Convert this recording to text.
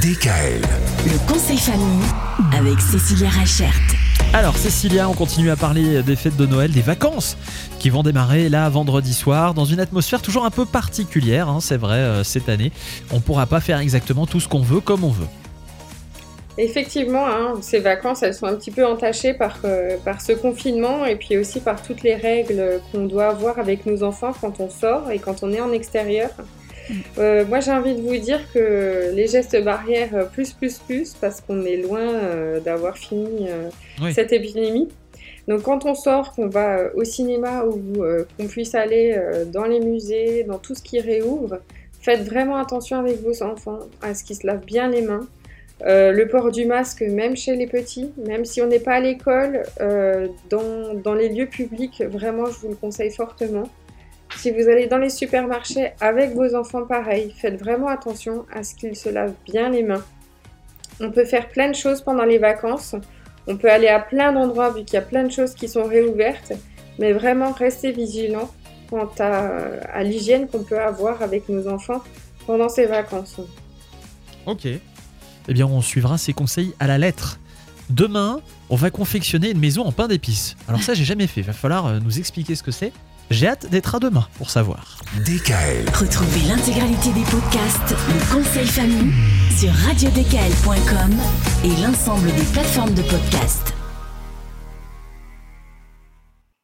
DKL. Le conseil famille avec Cécilia Rachert. Alors Cécilia, on continue à parler des fêtes de Noël, des vacances qui vont démarrer là vendredi soir dans une atmosphère toujours un peu particulière, hein, c'est vrai, euh, cette année. On pourra pas faire exactement tout ce qu'on veut comme on veut. Effectivement, hein, ces vacances, elles sont un petit peu entachées par, euh, par ce confinement et puis aussi par toutes les règles qu'on doit avoir avec nos enfants quand on sort et quand on est en extérieur. Euh, moi, j'ai envie de vous dire que les gestes barrières euh, plus, plus, plus, parce qu'on est loin euh, d'avoir fini euh, Oui. cette épidémie. Donc, quand on sort, qu'on va au cinéma ou qu'on puisse aller dans les musées, dans tout ce qui réouvre, faites vraiment attention avec vos enfants à ce qu'ils se lavent bien les mains. Euh, le port du masque, même chez les petits, même si on n'est pas à l'école, euh, dans, dans les lieux publics, vraiment, je vous le conseille fortement. Si vous allez dans les supermarchés avec vos enfants, pareil, faites vraiment attention à ce qu'ils se lavent bien les mains. On peut faire plein de choses pendant les vacances. On peut aller à plein d'endroits vu qu'il y a plein de choses qui sont réouvertes. Mais vraiment, restez vigilants quant à, à l'hygiène qu'on peut avoir avec nos enfants pendant ces vacances. Ok. Eh bien, on suivra ces conseils à la lettre. Demain, on va confectionner une maison en pain d'épices. Alors ça, j'ai jamais fait. Va falloir euh, nous expliquer ce que c'est. J'ai hâte d'être à demain pour savoir. DKL. Retrouvez l'intégralité des podcasts Le conseil famille sur radiodkl.com et l'ensemble des plateformes de podcasts.